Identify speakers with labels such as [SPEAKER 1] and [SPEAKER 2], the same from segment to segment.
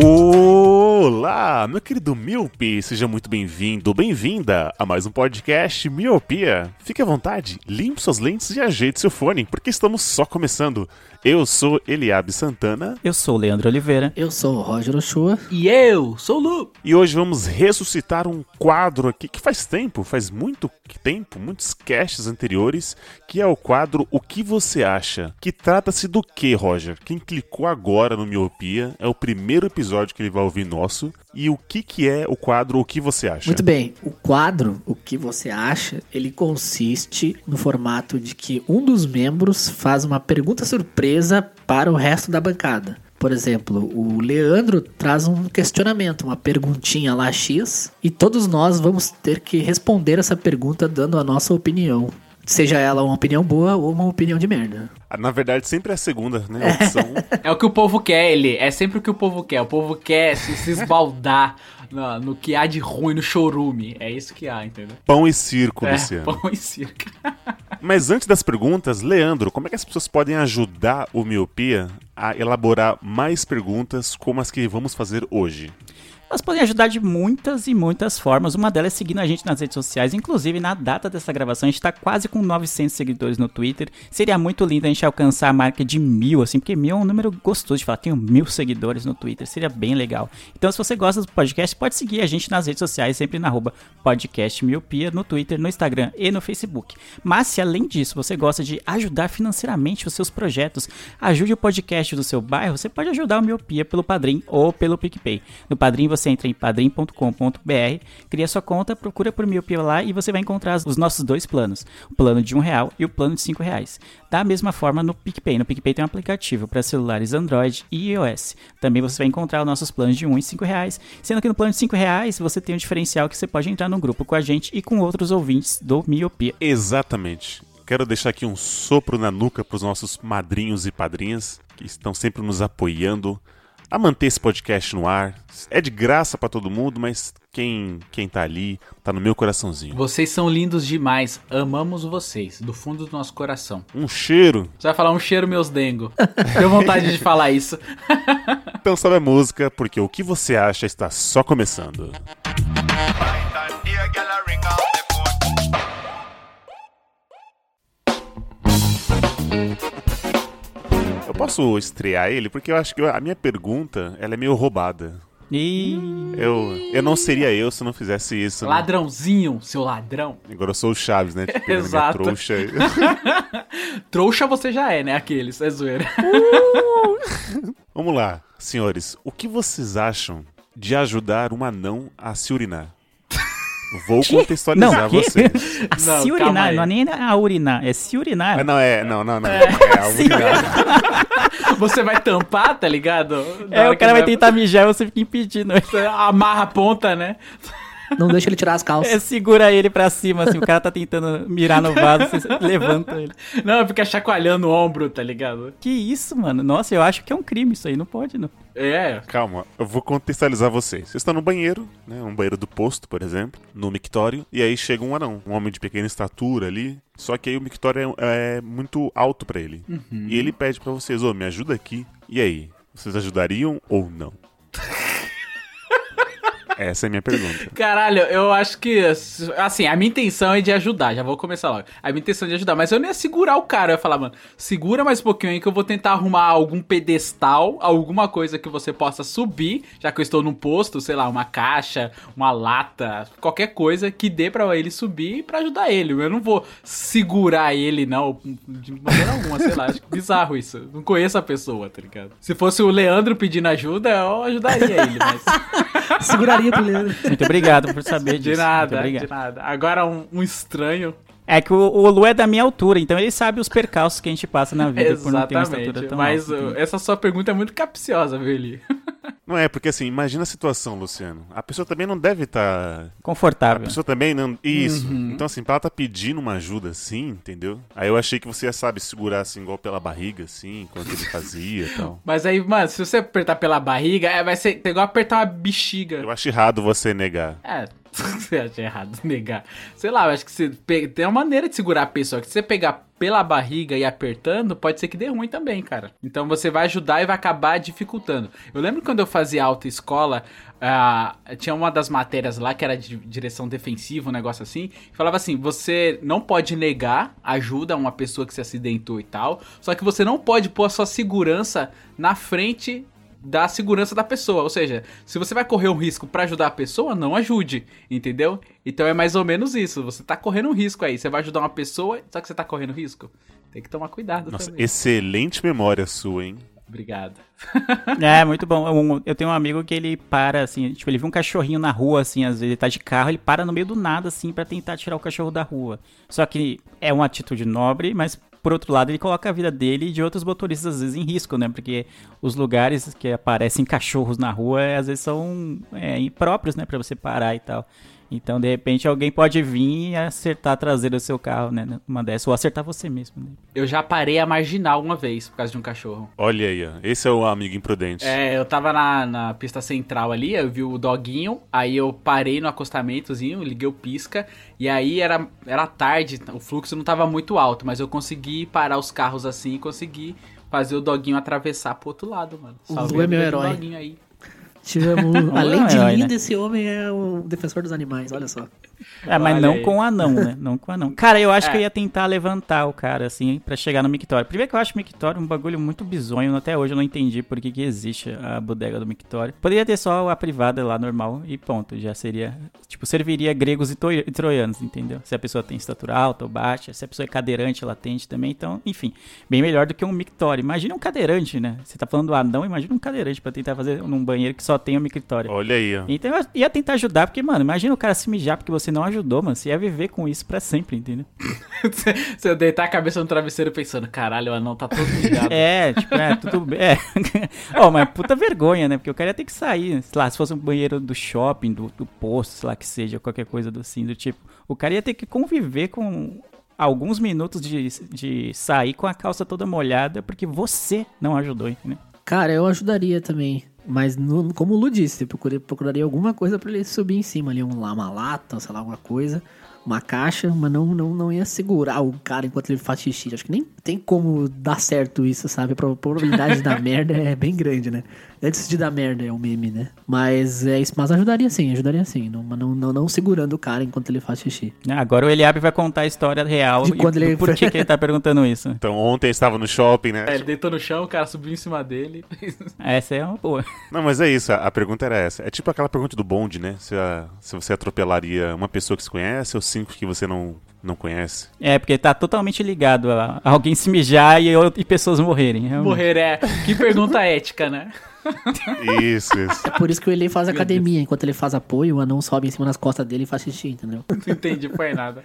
[SPEAKER 1] Olá, meu querido Miope, seja muito bem-vindo, bem-vinda a mais um podcast Miopia. Fique à vontade, limpe suas lentes e ajeite seu fone, porque estamos só começando. Eu sou Eliabe Santana
[SPEAKER 2] Eu sou o Leandro Oliveira.
[SPEAKER 3] Eu sou o Roger Ochoa.
[SPEAKER 4] E eu sou o Lu.
[SPEAKER 1] e hoje vamos ressuscitar um quadro aqui que faz tempo, faz muito tempo, muitos casts anteriores, que é o quadro O que você acha? Que trata-se do que, Roger? Quem clicou agora no Miopia é o primeiro episódio que ele vai ouvir nosso. E o que que é o quadro O que você acha?
[SPEAKER 3] Muito bem, o quadro, o que você acha, ele consiste no formato de que um dos membros faz uma pergunta surpresa para o resto da bancada. Por exemplo, o Leandro traz um questionamento, uma perguntinha lá X, e todos nós vamos ter que responder essa pergunta dando a nossa opinião. Seja ela uma opinião boa ou uma opinião de merda.
[SPEAKER 1] Ah, Na verdade, sempre é a segunda, né? A opção.
[SPEAKER 4] É o que o povo quer, ele. É sempre o que o povo quer. O povo quer se, se esbaldar no, no que há de ruim no chorume. É isso que há, entendeu?
[SPEAKER 1] Pão e circo,
[SPEAKER 4] É,
[SPEAKER 1] Luciano.
[SPEAKER 4] pão e circo.
[SPEAKER 1] Mas antes das perguntas, Leandro, como é que as pessoas podem ajudar o Miopia a elaborar mais perguntas como as que vamos fazer hoje?
[SPEAKER 2] Elas podem ajudar de muitas e muitas formas. Uma delas é seguindo a gente nas redes sociais. Inclusive, na data dessa gravação, a gente tá quase com 900 seguidores no Twitter. Seria muito lindo a gente alcançar a marca de mil, assim, porque mil é um número gostoso de falar. Tenho mil seguidores no Twitter, seria bem legal. Então, se você gosta do podcast, pode seguir a gente nas redes sociais, sempre na arroba podcast miopia, no Twitter, no Instagram e no Facebook. Mas, se além disso você gosta de ajudar financeiramente os seus projetos, ajude o podcast do seu bairro, você pode ajudar o Miopia pelo Padrim ou pelo PicPay. No Padrim você entra em padrim.com.br, cria sua conta, procura por Miopia lá e você vai encontrar os nossos dois planos, o plano de um real e o plano de cinco reais. Da mesma forma no PicPay, no PicPay tem um aplicativo para celulares Android e iOS. Também você vai encontrar os nossos planos de um e cinco reais, sendo que no plano de cinco reais você tem um diferencial que você pode entrar num grupo com a gente e com outros ouvintes do Miopia.
[SPEAKER 1] Exatamente. Quero deixar aqui um sopro na nuca para os nossos madrinhos e padrinhas que estão sempre nos apoiando a manter esse podcast no ar. É de graça para todo mundo, mas quem quem tá ali tá no meu coraçãozinho.
[SPEAKER 4] Vocês são lindos demais. Amamos vocês. Do fundo do nosso coração.
[SPEAKER 1] Um cheiro.
[SPEAKER 4] Você vai falar um cheiro, meus dengo. Tenho vontade de falar isso.
[SPEAKER 1] Então sobe a música, porque o que você acha está só começando. Eu posso estrear ele porque eu acho que a minha pergunta ela é meio roubada.
[SPEAKER 2] E
[SPEAKER 1] Eu, eu não seria eu se não fizesse isso. né?
[SPEAKER 4] Ladrãozinho, seu ladrão.
[SPEAKER 1] Agora eu sou o Chaves, né? Tipo, minha
[SPEAKER 4] Exato.
[SPEAKER 1] trouxa.
[SPEAKER 4] Trouxa você já é, né? Aqueles, é zoeira.
[SPEAKER 1] Vamos lá, senhores. O que vocês acham de ajudar um anão a se urinar? Vou contextualizar
[SPEAKER 2] Não, que?
[SPEAKER 1] vocês.
[SPEAKER 4] Não,
[SPEAKER 2] se urinar, não é nem a urinar, é se urinar.
[SPEAKER 1] Ah, não, é. Não, não, não. É, a
[SPEAKER 2] se
[SPEAKER 1] urinar.
[SPEAKER 4] Você vai tampar, tá ligado? Na
[SPEAKER 2] É, o cara
[SPEAKER 4] que
[SPEAKER 2] vai tentar mijar e você fica impedindo.
[SPEAKER 4] Amarra a ponta, né?
[SPEAKER 3] Não deixa ele tirar as calças.
[SPEAKER 2] É, segura ele pra cima, assim, o cara tá tentando mirar no vaso, você levanta ele.
[SPEAKER 4] Não, fica chacoalhando o ombro, tá ligado?
[SPEAKER 2] Que isso, mano? Nossa, eu acho que é um crime isso aí, não pode, não.
[SPEAKER 4] É.
[SPEAKER 1] Calma, eu vou contextualizar vocês. Vocês estão no banheiro, né? Um banheiro do posto, por exemplo, no mictório, e aí chega um anão, um homem de pequena estatura ali. Só que aí o mictório é, é muito alto pra ele. E ele pede pra vocês, ô, me ajuda aqui. E aí? Vocês ajudariam ou não? Essa é a minha pergunta.
[SPEAKER 4] Caralho, eu acho que. Assim, a minha intenção é de ajudar. Já vou começar logo. A minha intenção é de ajudar. Mas eu não ia segurar o cara. Eu ia falar, mano, segura mais um pouquinho aí que eu vou tentar arrumar algum pedestal, alguma coisa que você possa subir. Já que eu estou num posto, sei lá, uma caixa, uma lata, qualquer coisa que dê pra ele subir pra ajudar ele. Eu não vou segurar ele, não, de maneira alguma, sei lá. Acho bizarro isso. Não conheço a pessoa, tá ligado? Se fosse o Leandro pedindo ajuda, eu ajudaria ele, mas.
[SPEAKER 3] Seguraria.
[SPEAKER 2] Muito obrigado por saber
[SPEAKER 4] De
[SPEAKER 2] disso.
[SPEAKER 4] nada,
[SPEAKER 2] Muito
[SPEAKER 4] de nada. Agora um, um estranho
[SPEAKER 2] É que o, o Lu é da minha altura, então ele sabe os percalços que a gente passa na vida por não ter uma estatura
[SPEAKER 4] Exatamente.
[SPEAKER 2] tão
[SPEAKER 4] Mas
[SPEAKER 2] alta.
[SPEAKER 4] uh, essa sua pergunta é muito capciosa, viu, Eli?
[SPEAKER 1] Não é, porque assim, imagina a situação, Luciano. A pessoa também não deve estar. A
[SPEAKER 2] Confortável.
[SPEAKER 1] pessoa também não. Isso.
[SPEAKER 4] Uhum.
[SPEAKER 1] Então, assim, pra ela tá pedindo uma ajuda assim, entendeu? Aí eu achei que você ia, sabe, segurar assim, igual pela barriga, assim, enquanto ele fazia e tal.
[SPEAKER 4] Mas aí, mano, se você apertar pela barriga, é, vai ser igual apertar uma bexiga.
[SPEAKER 1] Eu acho errado você negar.
[SPEAKER 4] É, você acha errado negar. Sei lá, eu acho que você pe- tem uma maneira de segurar a pessoa. Que se você pegar pela barriga e apertando, pode ser que dê ruim também, cara. Então você vai ajudar e vai acabar dificultando. Eu lembro quando eu fazia autoescola, ah, tinha uma das matérias lá que era de direção defensiva, um negócio assim. Falava assim: você não pode negar ajuda a uma pessoa que se acidentou e tal. Só que você não pode pôr a sua segurança na frente da segurança da pessoa. Ou seja, se você vai correr um risco pra ajudar a pessoa, não ajude, entendeu? Então é mais ou menos isso. Você tá correndo um risco aí. Você vai ajudar uma pessoa, só que você tá correndo risco. Tem que tomar cuidado
[SPEAKER 1] Nossa,
[SPEAKER 4] também.
[SPEAKER 1] excelente memória sua, hein?
[SPEAKER 4] Obrigado.
[SPEAKER 2] É, muito bom. Um- Eu tenho um amigo que ele para, assim, tipo, ele viu um cachorrinho na rua, assim, às vezes ele tá de carro, ele para no meio do nada, assim, pra tentar tirar o cachorro da rua. Só que é uma atitude nobre, mas por outro lado ele coloca a vida dele e de outros motoristas, às vezes, em risco, né? Porque os lugares que aparecem cachorros na rua, é, às vezes, são é, impróprios, né? Pra você parar e tal. Então, de repente, alguém pode vir e acertar a traseira do seu carro, né? Uma dessas, ou acertar você mesmo, né?
[SPEAKER 4] Eu já parei a marginal uma vez por causa de um cachorro.
[SPEAKER 1] Olha aí, ó. Esse é o amigo imprudente.
[SPEAKER 4] É, eu tava na, na pista central ali, eu vi o doguinho, aí eu parei no acostamentozinho, liguei o pisca, e aí era, era tarde, o fluxo não tava muito alto, mas eu consegui parar os carros assim e consegui fazer o doguinho atravessar pro outro lado, mano.
[SPEAKER 3] O
[SPEAKER 4] Salvei
[SPEAKER 3] Lu é meu herói.
[SPEAKER 4] doguinho aí.
[SPEAKER 3] Tivemos, além de
[SPEAKER 2] herói,
[SPEAKER 3] lindo,
[SPEAKER 2] né?
[SPEAKER 3] esse homem é o defensor dos animais, olha só.
[SPEAKER 2] É, mas
[SPEAKER 4] Olha
[SPEAKER 2] não
[SPEAKER 4] aí.
[SPEAKER 2] com o anão, né? Não com o anão. Cara, eu acho
[SPEAKER 4] É.
[SPEAKER 2] que eu ia tentar levantar o cara, assim, pra chegar no mictório. Primeiro que eu acho o mictório um bagulho muito bizonho. Até hoje eu não entendi por que, que existe a bodega do mictório. Poderia ter só a privada lá, normal, e ponto. Já seria, tipo, serviria gregos e, e troianos, entendeu? Se a pessoa tem estatura alta ou baixa, se a pessoa é cadeirante, ela atende também. Então, enfim, bem melhor do que um mictório. Imagina um cadeirante, né? Você tá falando do anão, imagina um cadeirante pra tentar fazer num banheiro que só tem o mictório.
[SPEAKER 1] Olha aí, ó.
[SPEAKER 2] Então eu ia tentar ajudar, porque, mano, imagina o cara se mijar porque você não ajudou, mano. Você ia viver com isso pra sempre, entendeu?
[SPEAKER 4] Você- Você deitar a cabeça no travesseiro pensando, caralho, o anão tá todo ligado.
[SPEAKER 2] É, tipo, é, tudo bem. É. Ó, mas puta vergonha, né? Porque o cara ia ter que sair. Sei lá, se fosse um banheiro do shopping, do, do posto, sei lá que seja, qualquer coisa do assim, do tipo. O cara ia ter que conviver com alguns minutos de, de sair com a calça toda molhada porque você não ajudou, entendeu?
[SPEAKER 3] Cara, eu ajudaria também. Mas no- como o Lu disse, procurei- procuraria alguma coisa pra ele subir em cima ali, um, uma lata, sei lá, alguma coisa, uma caixa, mas não, não, não ia segurar o cara enquanto ele faz xixi. Acho que nem tem como dar certo isso, sabe? A pro- probabilidade de dar merda é bem grande, né? Antes de dar merda é o meme, né? Mas é isso, mas ajudaria sim, ajudaria sim. Não, mas não, não, não segurando o cara enquanto ele faz xixi.
[SPEAKER 2] Ah, Agora o Eliabe vai contar a história real
[SPEAKER 3] De
[SPEAKER 2] e
[SPEAKER 3] quando
[SPEAKER 2] do
[SPEAKER 3] ele-
[SPEAKER 2] por que, que ele tá perguntando isso.
[SPEAKER 1] Então, ontem estava no shopping, né?
[SPEAKER 4] É, ele deitou no chão, o cara subiu em cima dele.
[SPEAKER 2] Essa é uma boa.
[SPEAKER 1] Não, mas é isso, a, pergunta era essa. É tipo aquela pergunta do bonde, né? Se, a- se você atropelaria uma pessoa que se conhece ou cinco que você não, não conhece.
[SPEAKER 2] É, porque tá totalmente ligado a, a alguém se mijar e, eu- e pessoas morrerem. realmente.
[SPEAKER 4] Morrer é. Que pergunta ética, né?
[SPEAKER 1] Isso, isso.
[SPEAKER 3] É por isso que o Ele faz academia. Enquanto ele faz apoio, o anão sobe em cima das costas dele e faz xixi, entendeu?
[SPEAKER 4] Não entendi, foi nada.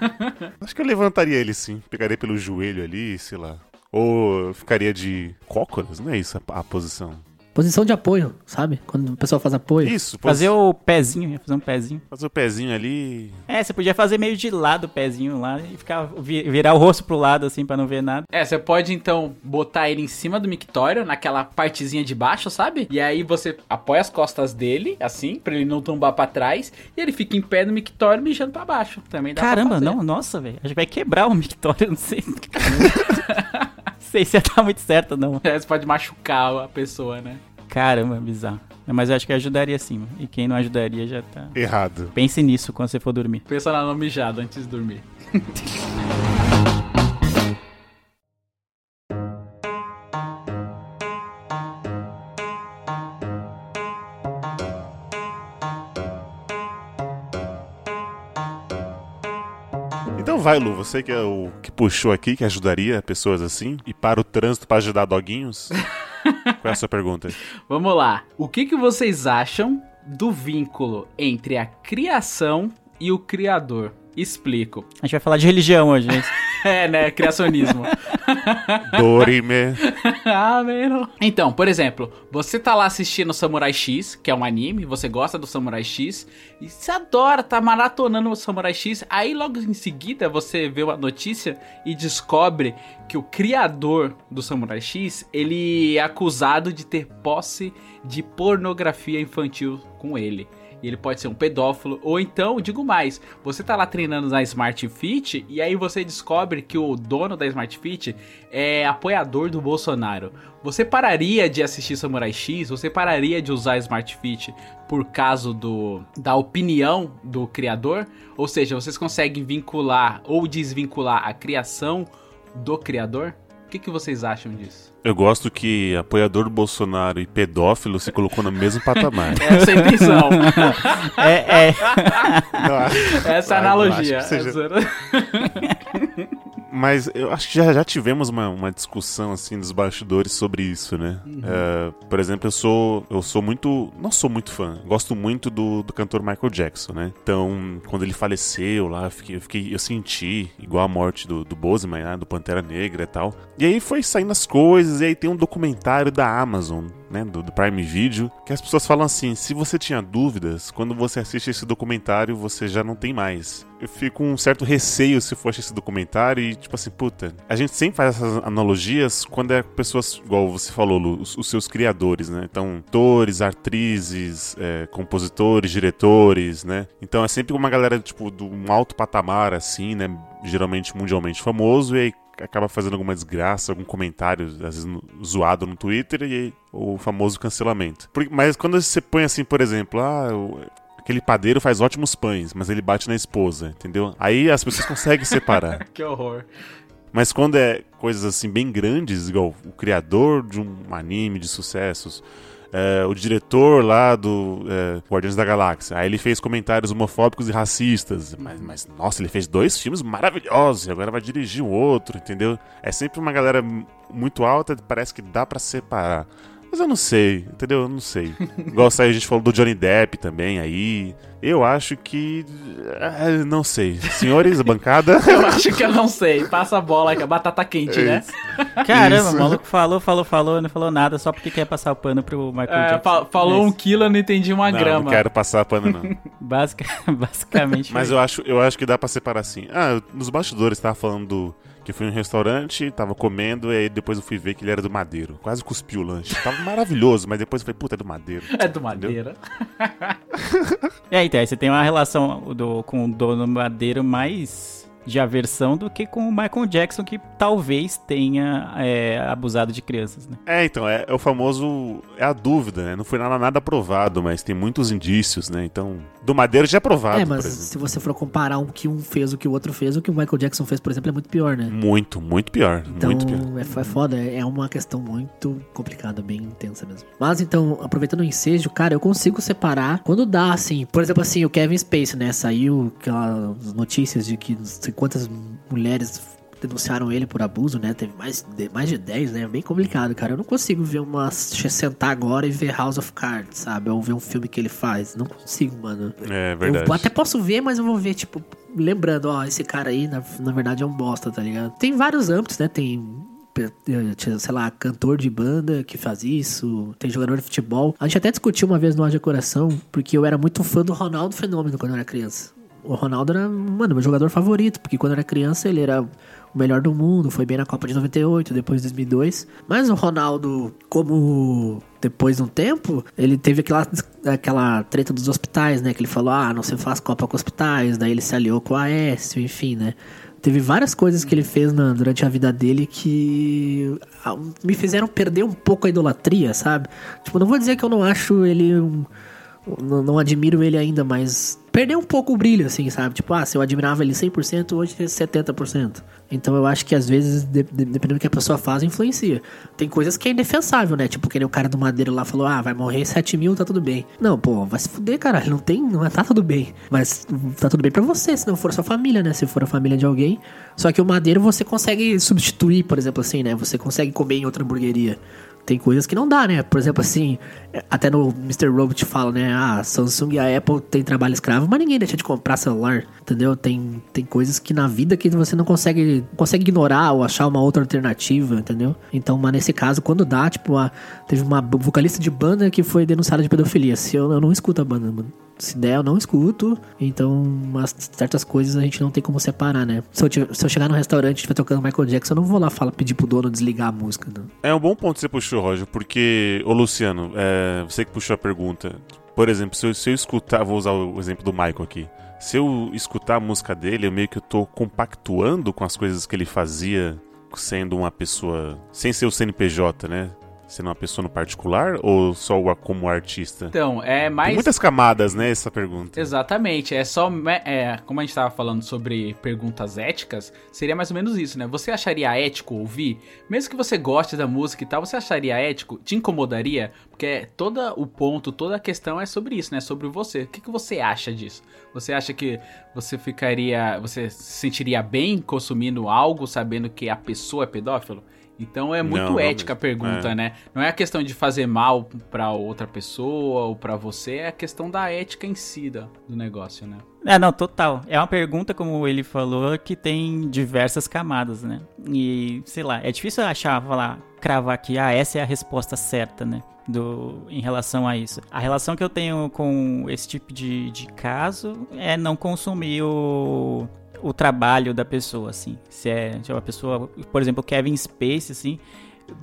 [SPEAKER 1] Acho que eu levantaria ele sim. Pegaria pelo joelho ali, sei lá. Ou ficaria de cócoras, não é isso a, a posição?
[SPEAKER 3] Posição de apoio, sabe? Quando o pessoal faz apoio.
[SPEAKER 1] Isso,
[SPEAKER 2] Fazer
[SPEAKER 1] posi-
[SPEAKER 2] o pezinho, ia fazer um pezinho.
[SPEAKER 1] fazer o pezinho ali.
[SPEAKER 2] É, você podia fazer meio de lado o pezinho lá e ficar, vi- virar o rosto pro lado assim pra não ver nada.
[SPEAKER 4] É, você pode então botar ele em cima do mictório, naquela partezinha de baixo, sabe? E aí você apoia as costas dele, assim, pra ele não tombar pra trás, e ele fica em pé no mictório mijando pra baixo. Também dá pra
[SPEAKER 2] Caramba,
[SPEAKER 4] fazer.
[SPEAKER 2] não, nossa, velho. Acho que vai quebrar o mictório, não sei. não sei se ia dar muito certo, não.
[SPEAKER 4] É, você pode machucar a pessoa, né?
[SPEAKER 2] Caramba, bizarro. Mas eu acho que ajudaria sim. E quem não ajudaria já tá.
[SPEAKER 1] Errado.
[SPEAKER 2] Pense nisso quando você for dormir.
[SPEAKER 4] Pensa na mijada antes de dormir.
[SPEAKER 1] Então vai, Lu, você que é o que puxou aqui, que ajudaria pessoas assim, e para o trânsito para ajudar doguinhos. Qual é a sua pergunta?
[SPEAKER 4] Vamos lá. O que, que vocês acham do vínculo entre a criação e o criador? Explico.
[SPEAKER 2] A gente vai falar de religião hoje, né?
[SPEAKER 4] É, né? Criacionismo.
[SPEAKER 1] Dorime.
[SPEAKER 4] ah, mano. Então, por exemplo, você tá lá assistindo Samurai X, que é um anime, você gosta do Samurai X, e você adora, tá maratonando o Samurai X, aí logo em seguida você vê uma notícia e descobre que o criador do Samurai X, ele é acusado de ter posse de pornografia infantil com ele. E ele pode ser um pedófilo, ou então, digo mais, você tá lá treinando na Smart Fit e aí você descobre que o dono da Smart Fit é apoiador do Bolsonaro. Você pararia de assistir Samurai X? Você pararia de usar Smart Fit por causa do, da opinião do criador? Ou seja, vocês conseguem vincular ou desvincular a criação do criador? O que, que vocês acham disso?
[SPEAKER 1] Eu gosto que apoiador do Bolsonaro e pedófilo se colocou no mesmo patamar.
[SPEAKER 4] Essa é a intenção.
[SPEAKER 2] É, é.
[SPEAKER 4] Essa é analogia.
[SPEAKER 1] seja-
[SPEAKER 4] Essa-
[SPEAKER 1] Mas eu acho que já, já tivemos uma, uma discussão assim nos bastidores sobre isso, né? É, por exemplo, eu sou eu sou muito não sou muito fã, gosto muito do, do cantor Michael Jackson, né? Então quando ele faleceu lá, eu fiquei, eu, fiquei- eu senti igual a morte do, do Bozeman, né? do Pantera Negra e tal. E aí foi saindo as coisas e aí tem um documentário da Amazon né, do, do Prime Video, que as pessoas falam assim: se você tinha dúvidas, quando você assiste esse documentário, você já não tem mais. Eu fico com um certo receio se for esse documentário e, tipo assim, puta, a gente sempre faz essas analogias quando é pessoas, igual você falou, Lu, os, os seus criadores, né? Então, atores, atrizes, é, compositores, diretores, né? Então é sempre uma galera, tipo, de um alto patamar, assim, né? Geralmente mundialmente famoso, e aí acaba fazendo alguma desgraça, algum comentário, às vezes zoado no Twitter, e o famoso cancelamento. Mas quando você põe assim, por exemplo, ah, aquele padeiro faz ótimos pães, mas ele bate na esposa, entendeu? Aí as pessoas conseguem separar.
[SPEAKER 4] que horror.
[SPEAKER 1] Mas quando é coisas assim bem grandes, igual o criador de um anime de sucessos, é, o diretor lá do é, Guardiões da Galáxia, aí ele fez comentários homofóbicos e racistas, mas, mas, nossa, ele fez dois filmes maravilhosos e agora vai dirigir um outro, entendeu? É sempre uma galera muito alta, parece que dá pra separar. Mas eu não sei, entendeu? Eu não sei. Igual saiu, a gente falou do Johnny Depp também aí. Eu acho que. ah, Não sei. Senhores, bancada.
[SPEAKER 4] Eu acho que eu não sei. Passa a bola, que é batata quente, né?
[SPEAKER 2] Caramba,
[SPEAKER 1] Isso.
[SPEAKER 2] o maluco falou, falou, falou, não falou nada só porque quer passar o pano pro Michael
[SPEAKER 4] É,
[SPEAKER 2] Jackson.
[SPEAKER 4] fa- falou um
[SPEAKER 2] Isso.
[SPEAKER 4] quilo, eu não entendi uma
[SPEAKER 1] Não,
[SPEAKER 4] grama.
[SPEAKER 1] não quero passar pano, não.
[SPEAKER 2] Basica, basicamente.
[SPEAKER 1] Mas eu acho, eu acho que dá pra separar assim. Ah, nos bastidores tava falando do, que fui em um restaurante, tava comendo, e aí depois eu fui ver que ele era do Madeiro. Quase cuspi o lanche. Tava maravilhoso, mas depois eu falei, puta, é do Madeiro.
[SPEAKER 4] É do madeira.
[SPEAKER 2] E aí, então, aí você tem uma relação do, com o dono madeiro mais de aversão do que com o Michael Jackson, que talvez tenha é, abusado de crianças, né?
[SPEAKER 1] É, então, é, é o famoso. É a dúvida, né? Não foi nada, nada provado, mas tem muitos indícios, né? Então, do Madeiro já é provado,
[SPEAKER 3] É, mas se você for comparar um que um fez o que o outro fez, o que o Michael Jackson fez, por exemplo, é muito pior, né?
[SPEAKER 1] Muito, muito pior.
[SPEAKER 3] Então,
[SPEAKER 1] muito pior.
[SPEAKER 3] é, é foda, é uma questão muito complicada, bem intensa mesmo. Mas então, aproveitando o ensejo, cara, eu consigo separar quando dá, assim. Por exemplo, assim, o Kevin Spacey, né? Saiu aquelas notícias de que quantas mulheres denunciaram ele por abuso, né? Teve mais de, mais de 10, né? É bem complicado, cara. Eu não consigo ver uma. sentar agora e ver House of Cards, sabe? Ou ver um filme que ele faz. Não consigo, mano.
[SPEAKER 1] É verdade.
[SPEAKER 3] Eu até posso ver, mas eu vou ver, tipo, lembrando, ó, esse cara aí, na, na verdade, é um bosta, tá ligado? Tem vários âmbitos, né? Tem. eh, Sei lá, cantor de banda que faz isso, tem jogador de futebol. A gente até discutiu uma vez no Haja Coração, porque eu era muito fã do Ronaldo Fenômeno quando eu era criança. O Ronaldo era, mano, meu jogador favorito, porque quando era criança ele era o melhor do mundo, foi bem na Copa de 98, depois de 2002. Mas o Ronaldo, como depois de um tempo, ele teve aquela, aquela treta dos hospitais, né? Que ele falou, ah, não se faz Copa com hospitais, daí ele se aliou com a Aécio, enfim, né? Teve várias coisas que ele fez na- durante a vida dele que ah, me fizeram perder um pouco a idolatria, sabe? Tipo, não vou dizer que eu não acho ele um, não, não admiro ele ainda, mas perdeu um pouco o brilho, assim, sabe? Tipo, ah, se eu admirava ele 100%, hoje é 70%. Então eu acho que às vezes, de- de- dependendo do que a pessoa faz, influencia. Tem coisas que é indefensável, né? Tipo, que nem o cara do Madeira lá falou, ah, vai morrer 7 mil, tá tudo bem. Não, pô, vai se fuder, caralho, não tem, não é, tá tudo bem. Mas tá tudo bem pra você, se não for sua família, né? Se for a família de alguém. Só que o Madeiro você consegue substituir, por exemplo, assim, né? Você consegue comer em outra hamburgueria. Tem coisas que não dá, né? Por exemplo, assim, até no Mr. Robot fala, né? Ah, Samsung e a Apple tem trabalho escravo, mas ninguém deixa de comprar celular, entendeu? Tem, tem coisas que na vida que você não consegue, consegue ignorar ou achar uma outra alternativa, entendeu? Então, mas nesse caso, quando dá, tipo, uma, teve uma vocalista de banda que foi denunciada de pedofilia. Se eu, eu não escuto a banda, mano se der, eu não escuto. Então, umas certas coisas a gente não tem como separar, né? Se eu, se eu chegar no restaurante e estiver tocando Michael Jackson, eu não vou lá falar, pedir pro dono desligar a música. Não.
[SPEAKER 1] É um bom ponto que você puxou, Roger, porque, ô Luciano, é, você que puxou a pergunta. Por exemplo, se eu, se eu escutar, vou usar o exemplo do Michael aqui. Se eu escutar a música dele, eu meio que tô compactuando com as coisas que ele fazia sendo uma pessoa sem ser o CNPJ, né? Sendo uma pessoa no particular ou só como artista?
[SPEAKER 4] Então, é mais.
[SPEAKER 1] Tem muitas camadas, né, essa pergunta.
[SPEAKER 4] Exatamente. É só. É, como a gente estava falando sobre perguntas éticas, seria mais ou menos isso, né? Você acharia ético ouvir? Mesmo que você goste da música e tal, você acharia ético? Te incomodaria? Porque todo o ponto, toda a questão é sobre isso, né? Sobre você. O que, que você acha disso? Você acha que você ficaria. Você se sentiria bem consumindo algo sabendo que a pessoa é pedófilo? Então é muito
[SPEAKER 1] Não,
[SPEAKER 4] ética a
[SPEAKER 1] realmente.
[SPEAKER 4] pergunta,
[SPEAKER 1] É.
[SPEAKER 4] né? Não é a questão de fazer mal pra outra pessoa ou pra você, é a questão da ética em si do negócio, né?
[SPEAKER 2] É, não, total. É uma pergunta, como ele falou, que tem diversas camadas, né? E, sei lá, é difícil achar, falar, cravar que, ah, essa é a resposta certa, né? Do, em relação a isso. A relação que eu tenho com esse tipo de, de caso é não consumir o, o trabalho da pessoa, assim. Se é, se é uma pessoa, por exemplo, Kevin Space, assim,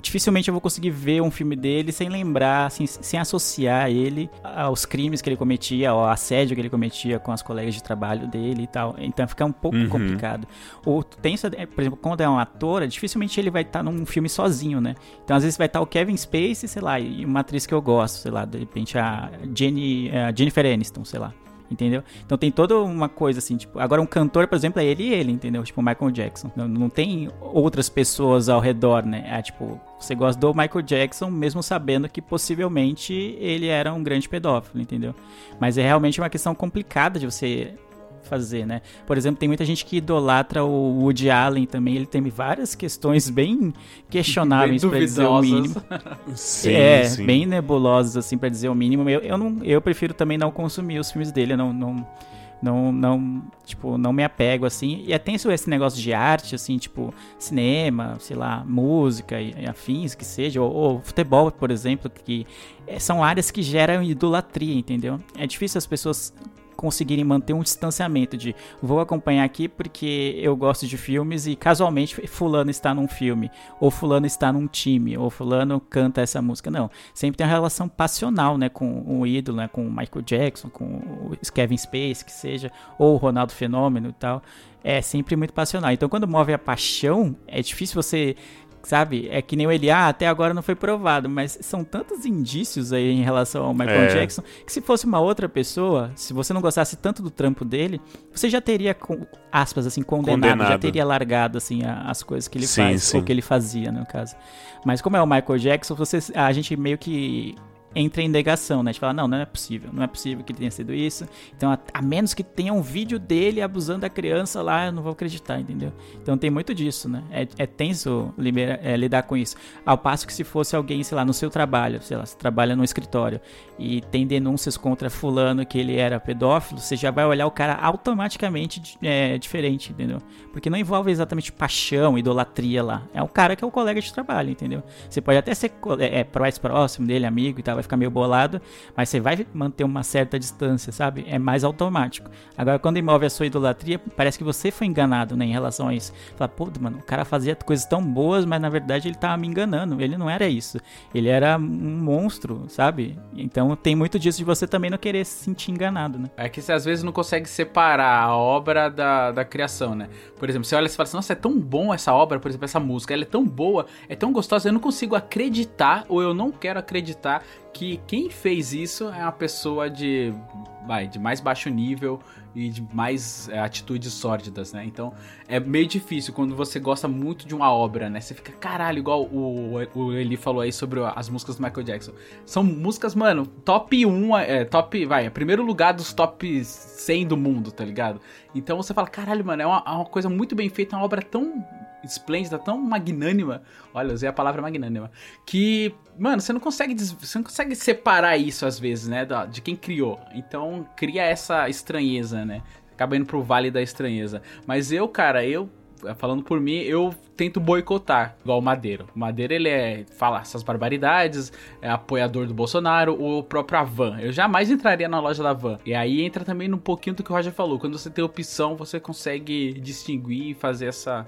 [SPEAKER 2] dificilmente eu vou conseguir ver um filme dele sem lembrar, assim, sem associar ele aos crimes que ele cometia, ao assédio que ele cometia com as colegas de trabalho dele e tal. Então fica um pouco
[SPEAKER 1] Uhum.
[SPEAKER 2] complicado. O tenso, é, por exemplo, quando é um ator, dificilmente ele vai estar num filme sozinho, né? Então às vezes vai estar o Kevin Spacey, sei lá, e uma atriz que eu gosto, sei lá, de repente a Jenny, a Jennifer Aniston, sei lá. Entendeu? Então tem toda uma coisa assim, tipo, agora um cantor, por exemplo, é ele e ele, entendeu? Tipo, Michael Jackson. Não, não tem outras pessoas ao redor, né? É tipo, você gosta do Michael Jackson, mesmo sabendo que possivelmente ele era um grande pedófilo, entendeu? Mas é realmente uma questão complicada de você fazer, né? Por exemplo, tem muita gente que idolatra o Woody Allen também, ele tem várias questões bem questionáveis pra dizer o mínimo.
[SPEAKER 1] Sim,
[SPEAKER 2] é,
[SPEAKER 1] sim.
[SPEAKER 2] bem nebulosas, assim, pra dizer o mínimo. Eu, eu, não, eu prefiro também não consumir os filmes dele, eu não, não, não, não, tipo, não me apego, assim. E é tenso esse negócio de arte, assim, tipo, cinema, sei lá, música e, e afins, que seja, ou, ou futebol, por exemplo, que é, são áreas que geram idolatria, entendeu? É difícil as pessoas conseguirem manter um distanciamento de vou acompanhar aqui porque eu gosto de filmes e casualmente fulano está num filme, ou fulano está num time, ou fulano canta essa música. Não, sempre tem uma relação passional, né, com o ídolo, né, com o Michael Jackson, com o Kevin Space, que seja, ou o Ronaldo Fenômeno e tal. É sempre muito passional. Então quando move a paixão, é difícil você Sabe? É que nem o ele, ah, até agora não foi provado, mas são tantos indícios aí em relação ao Michael
[SPEAKER 1] É.
[SPEAKER 2] Jackson que se fosse uma outra pessoa, se você não gostasse tanto do trampo dele, você já teria, com- aspas, assim, condenado, já
[SPEAKER 1] Condenado.
[SPEAKER 2] teria largado, assim, as coisas que ele
[SPEAKER 1] Sim,
[SPEAKER 2] faz,
[SPEAKER 1] sim.
[SPEAKER 2] ou que ele fazia, no caso. Mas como é o Michael Jackson, você, a gente meio que entra em negação, né? A gente fala, não, não é possível, não é possível que tenha sido isso. Então, a, a menos que tenha um vídeo dele abusando da criança lá, eu não vou acreditar, entendeu? Então tem muito disso, né? É, é tenso libera- é, lidar com isso. Ao passo que se fosse alguém, sei lá, no seu trabalho, sei lá, você trabalha no escritório e tem denúncias contra fulano que ele era pedófilo, você já vai olhar o cara automaticamente é, diferente, entendeu? Porque não envolve exatamente paixão, idolatria lá. É um cara que é o colega de trabalho, entendeu? Você pode até ser é, é, mais próximo dele, amigo e tal, vai ficar meio bolado, mas você vai manter uma certa distância, sabe? É mais automático. Agora, quando envolve a sua idolatria, parece que você foi enganado, né, em relação a isso. Fala, pô, mano, o cara fazia coisas tão boas, mas na verdade ele tava me enganando. Ele não era isso. Ele era um monstro, sabe? Então tem muito disso de você também não querer se sentir enganado, né?
[SPEAKER 4] É que você às vezes não consegue separar a obra da, da criação, né? Por exemplo, você olha e fala assim, nossa, é tão bom essa obra, por exemplo, essa música, ela é tão boa, é tão gostosa, eu não consigo acreditar, ou eu não quero acreditar que quem fez isso é uma pessoa de, vai, de mais baixo nível e de mais é, atitudes sórdidas, né? Então é meio difícil quando você gosta muito de uma obra, né? Você fica, caralho, igual o, o Eli falou aí sobre as músicas do Michael Jackson. São músicas, mano, top 1, é, top, vai, é primeiro lugar dos top 100 do mundo, tá ligado? Então você fala, caralho, mano, é uma, é uma coisa muito bem feita, uma obra tão esplêndida, tão magnânima. Olha, usei a palavra magnânima. Que, mano, você não consegue, você não consegue separar isso às vezes, né? De quem criou. Então cria essa estranheza, né? Acaba indo pro vale da estranheza. Mas eu, cara, eu. Falando por mim, eu tento boicotar, igual o Madeiro. O Madeiro, ele é. fala essas barbaridades, é apoiador do Bolsonaro, o próprio Avan. Eu jamais entraria na loja da Van. E aí entra também um pouquinho do que o Roger falou. Quando você tem opção, você consegue distinguir e fazer essa,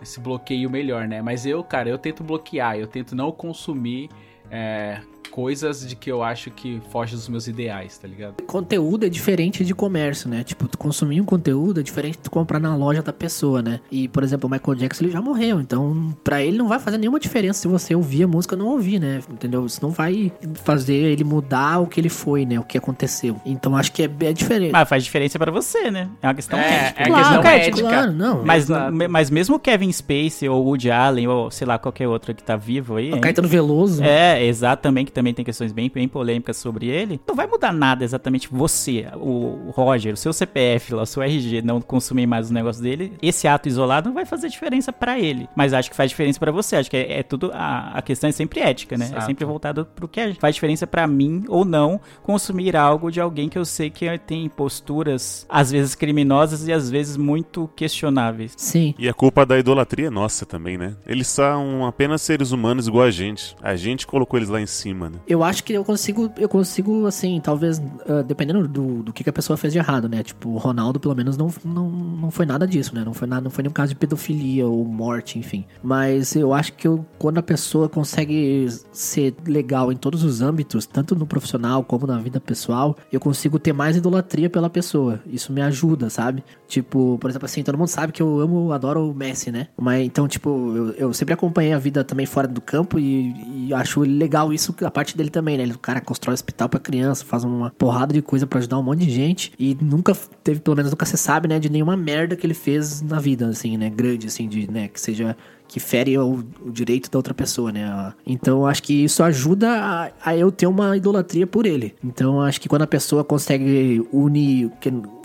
[SPEAKER 4] esse bloqueio melhor, né? Mas eu, cara, eu tento bloquear, eu tento não consumir é, coisas de que eu acho que foge dos meus ideais, tá ligado?
[SPEAKER 3] Conteúdo é diferente de comércio, né? Tipo, tu consumir um conteúdo é diferente de tu comprar na loja da pessoa, né? E, por exemplo, o Michael Jackson ele já morreu, então pra ele não vai fazer nenhuma diferença se você ouvir a música ou não ouvir, né? Entendeu? Isso não vai fazer ele mudar o que ele foi, né? O que aconteceu. Então acho que é, é diferente.
[SPEAKER 2] Mas faz diferença pra você, né? É uma questão
[SPEAKER 4] É,
[SPEAKER 2] ética.
[SPEAKER 4] é
[SPEAKER 3] claro,
[SPEAKER 4] questão
[SPEAKER 3] cara,
[SPEAKER 4] ética.
[SPEAKER 3] claro, não.
[SPEAKER 2] Mas,
[SPEAKER 4] Exato.
[SPEAKER 2] mas mesmo o Kevin Spacey ou o Woody Allen ou sei lá qualquer outro que tá vivo aí.
[SPEAKER 3] o
[SPEAKER 2] hein?
[SPEAKER 3] Caetano Veloso.
[SPEAKER 2] É, exato também, que também tem questões bem, bem polêmicas sobre ele. Não vai mudar nada exatamente você, o Roger, o seu CPF lá, o seu RG, não consumir mais os negócios dele. Esse ato isolado não vai fazer diferença pra ele. Mas acho que faz diferença pra você. Acho que é, é tudo. A, a questão é sempre ética, né? É
[SPEAKER 4] Exato.
[SPEAKER 2] sempre voltado pro que faz diferença pra mim ou não consumir algo de alguém que eu sei que tem posturas, às vezes criminosas e às vezes muito questionáveis.
[SPEAKER 3] Sim.
[SPEAKER 1] E a culpa da idolatria é nossa também, né? Eles são apenas seres humanos igual a gente. A gente colocou eles lá em cima, né?
[SPEAKER 3] Eu acho que eu consigo, eu consigo, assim, talvez, ah, dependendo do, do que, que a pessoa fez de errado, né? Tipo, o Ronaldo, pelo menos, não, não, não foi nada disso, né? Não foi, nada, não foi nenhum caso de pedofilia ou morte, enfim. Mas eu acho que eu- quando a pessoa consegue ser legal em todos os âmbitos, tanto no profissional como na vida pessoal, eu consigo ter mais idolatria pela pessoa. Isso me ajuda, sabe? Tipo, por exemplo, assim, todo mundo sabe que eu amo, adoro o Messi, né? Mas então, tipo, eu, eu sempre acompanhei a vida também fora do campo e, e acho legal isso, a parte dele também, né? O cara constrói hospital pra criança, faz uma porrada de coisa pra ajudar um monte de gente e nunca teve, pelo menos nunca se sabe, né, de nenhuma merda que ele fez na vida, assim, né? Grande, assim, de, né, que seja que fere o, o direito da outra pessoa, né? Então, acho que isso ajuda a, a eu ter uma idolatria por ele. Então, acho que quando a pessoa consegue unir,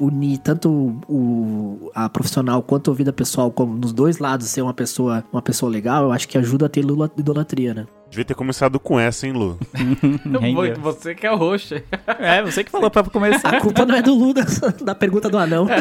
[SPEAKER 3] unir tanto o, a profissional quanto a vida pessoal, como nos dois lados ser uma pessoa, uma pessoa legal, eu acho que ajuda a ter idolatria, né?
[SPEAKER 1] Devia ter começado com essa, hein, Lu?
[SPEAKER 2] Rendeu.
[SPEAKER 4] Você que é o roxo.
[SPEAKER 2] É, você que falou pra começar.
[SPEAKER 3] A culpa não é do Lula, da pergunta do anão.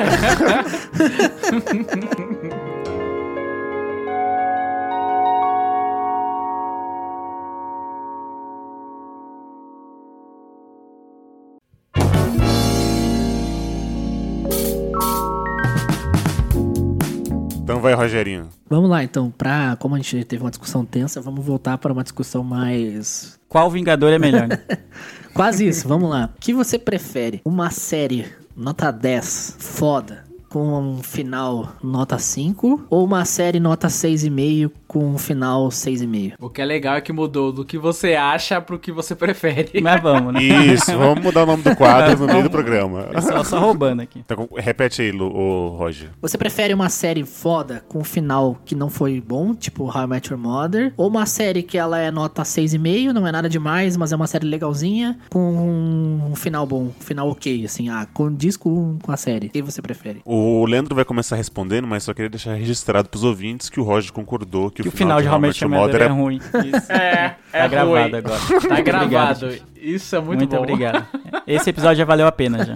[SPEAKER 1] Então vai, Rogerinho.
[SPEAKER 3] Vamos lá, então, pra. Como a gente teve uma discussão tensa, vamos voltar para uma discussão mais
[SPEAKER 2] Qual Vingador é melhor? né?
[SPEAKER 3] Quase isso, vamos lá. O que você prefere? Uma série nota 10, foda, com um final nota 5? Ou uma série nota 6,5 com um final 6,5?
[SPEAKER 4] O que é legal é que mudou do que você acha pro que você prefere.
[SPEAKER 2] Mas vamos, né?
[SPEAKER 1] Isso, vamos mudar o nome do quadro no meio do programa.
[SPEAKER 2] Só, só roubando aqui.
[SPEAKER 1] Então, repete aí, Lu, ô, Roger.
[SPEAKER 3] Você prefere uma série foda com um final que não foi bom, tipo How I Met Your Mother? Ou uma série que ela é nota 6,5, não é nada demais, mas é uma série legalzinha, com um final bom, um final ok, assim, ah, condiz com, com a série. O que você prefere?
[SPEAKER 1] O Leandro vai começar respondendo, mas só queria deixar registrado pros ouvintes que o Roger concordou que,
[SPEAKER 2] Que o final de How Met Your Mother é ruim. Isso.
[SPEAKER 4] É, é
[SPEAKER 2] Tá gravado
[SPEAKER 4] ruim.
[SPEAKER 2] agora.
[SPEAKER 4] Tá
[SPEAKER 2] Muito
[SPEAKER 4] gravado.
[SPEAKER 2] obrigado.
[SPEAKER 4] Isso é muito,
[SPEAKER 2] Muito,
[SPEAKER 4] bom.
[SPEAKER 2] obrigado. Esse episódio já valeu a pena já.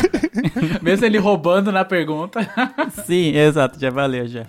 [SPEAKER 4] Mesmo ele roubando na pergunta.
[SPEAKER 2] Sim, exato, já valeu já.